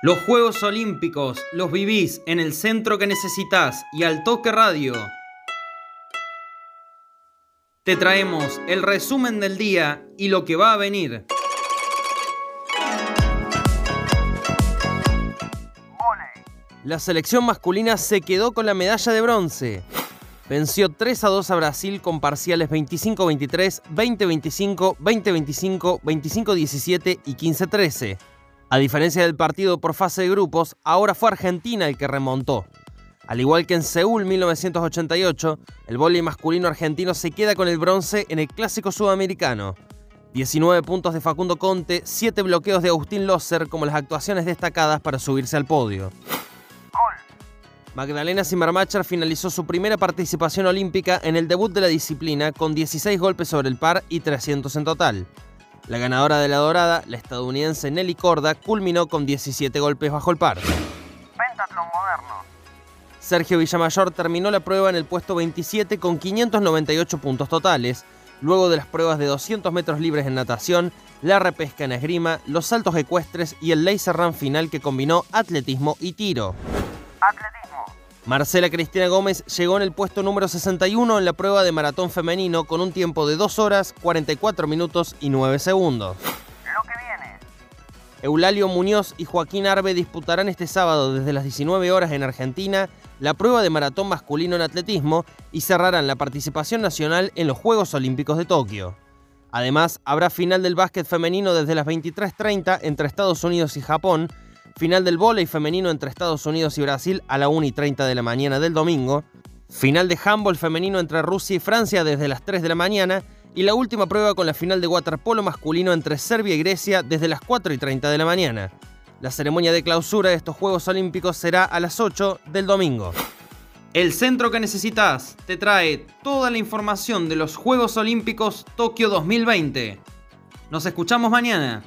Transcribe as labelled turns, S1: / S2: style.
S1: Los Juegos Olímpicos los vivís en el centro que necesitas y al toque radio. Te traemos el resumen del día y lo que va a venir. La selección masculina se quedó con la medalla de bronce. Venció 3 a 2 a Brasil con parciales 25-23, 20-25, 20-25, 25-17 y 15-13. A diferencia del partido por fase de grupos, ahora fue Argentina el que remontó. Al igual que en Seúl 1988, el voleibol masculino argentino se queda con el bronce en el clásico sudamericano. 19 puntos de Facundo Conte, 7 bloqueos de Agustín Losser como las actuaciones destacadas para subirse al podio. Magdalena Zimmermacher finalizó su primera participación olímpica en el debut de la disciplina con 16 golpes sobre el par y 300 en total. La ganadora de la dorada, la estadounidense Nelly Corda, culminó con 17 golpes bajo el par.
S2: Pentatlón moderno.
S1: Sergio Villamayor terminó la prueba en el puesto 27 con 598 puntos totales, luego de las pruebas de 200 metros libres en natación, la repesca en esgrima, los saltos ecuestres y el laser run final que combinó atletismo y tiro.
S2: Atletismo.
S1: Marcela Cristina Gómez llegó en el puesto número 61 en la prueba de maratón femenino con un tiempo de 2 horas, 44 minutos y 9 segundos.
S2: Lo que viene.
S1: Eulalio Muñoz y Joaquín Arbe disputarán este sábado desde las 19 horas en Argentina la prueba de maratón masculino en atletismo y cerrarán la participación nacional en los Juegos Olímpicos de Tokio. Además, habrá final del básquet femenino desde las 23.30 entre Estados Unidos y Japón, final del vóley femenino entre Estados Unidos y Brasil a la 1 y 30 de la mañana del domingo, final de handball femenino entre Rusia y Francia desde las 3 de la mañana y la última prueba con la final de waterpolo masculino entre Serbia y Grecia desde las 4 y 30 de la mañana. La ceremonia de clausura de estos Juegos Olímpicos será a las 8 del domingo. El centro que necesitas te trae toda la información de los Juegos Olímpicos Tokio 2020. Nos escuchamos mañana.